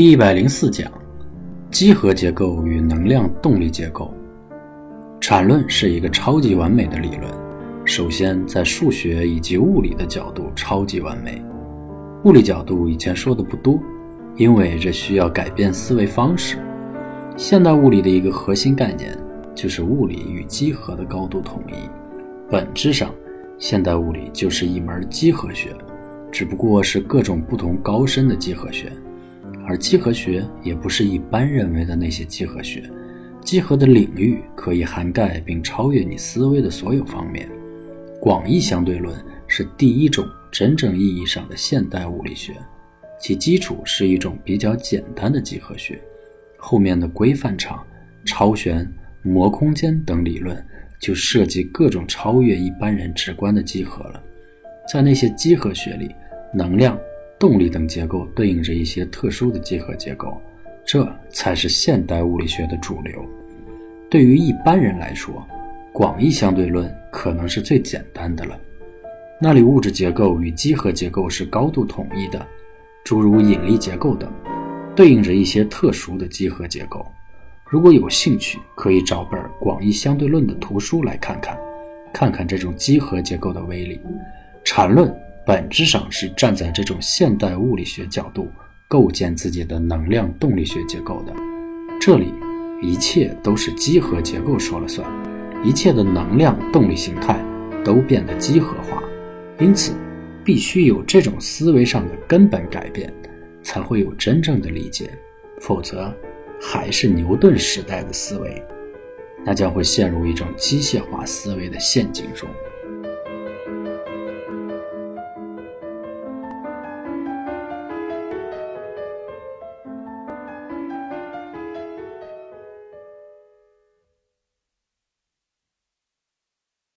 第一百零四讲：几何结构与能量动力结构。产论是一个超级完美的理论。首先，在数学以及物理的角度超级完美。物理角度以前说的不多，因为这需要改变思维方式。现代物理的一个核心概念就是物理与几何的高度统一。本质上，现代物理就是一门几何学，只不过是各种不同高深的几何学。而几何学也不是一般认为的那些几何学，几何的领域可以涵盖并超越你思维的所有方面。广义相对论是第一种真正意义上的现代物理学，其基础是一种比较简单的几何学，后面的规范场、超弦、膜空间等理论就涉及各种超越一般人直观的几何了。在那些几何学里，能量。动力等结构对应着一些特殊的几何结构，这才是现代物理学的主流。对于一般人来说，广义相对论可能是最简单的了。那里物质结构与几何结构是高度统一的，诸如引力结构等，对应着一些特殊的几何结构。如果有兴趣，可以找本广义相对论的图书来看看，看看这种几何结构的威力。阐论。本质上是站在这种现代物理学角度构建自己的能量动力学结构的。这里一切都是几何结构说了算，一切的能量动力形态都变得几何化。因此，必须有这种思维上的根本改变，才会有真正的理解。否则，还是牛顿时代的思维，那将会陷入一种机械化思维的陷阱中。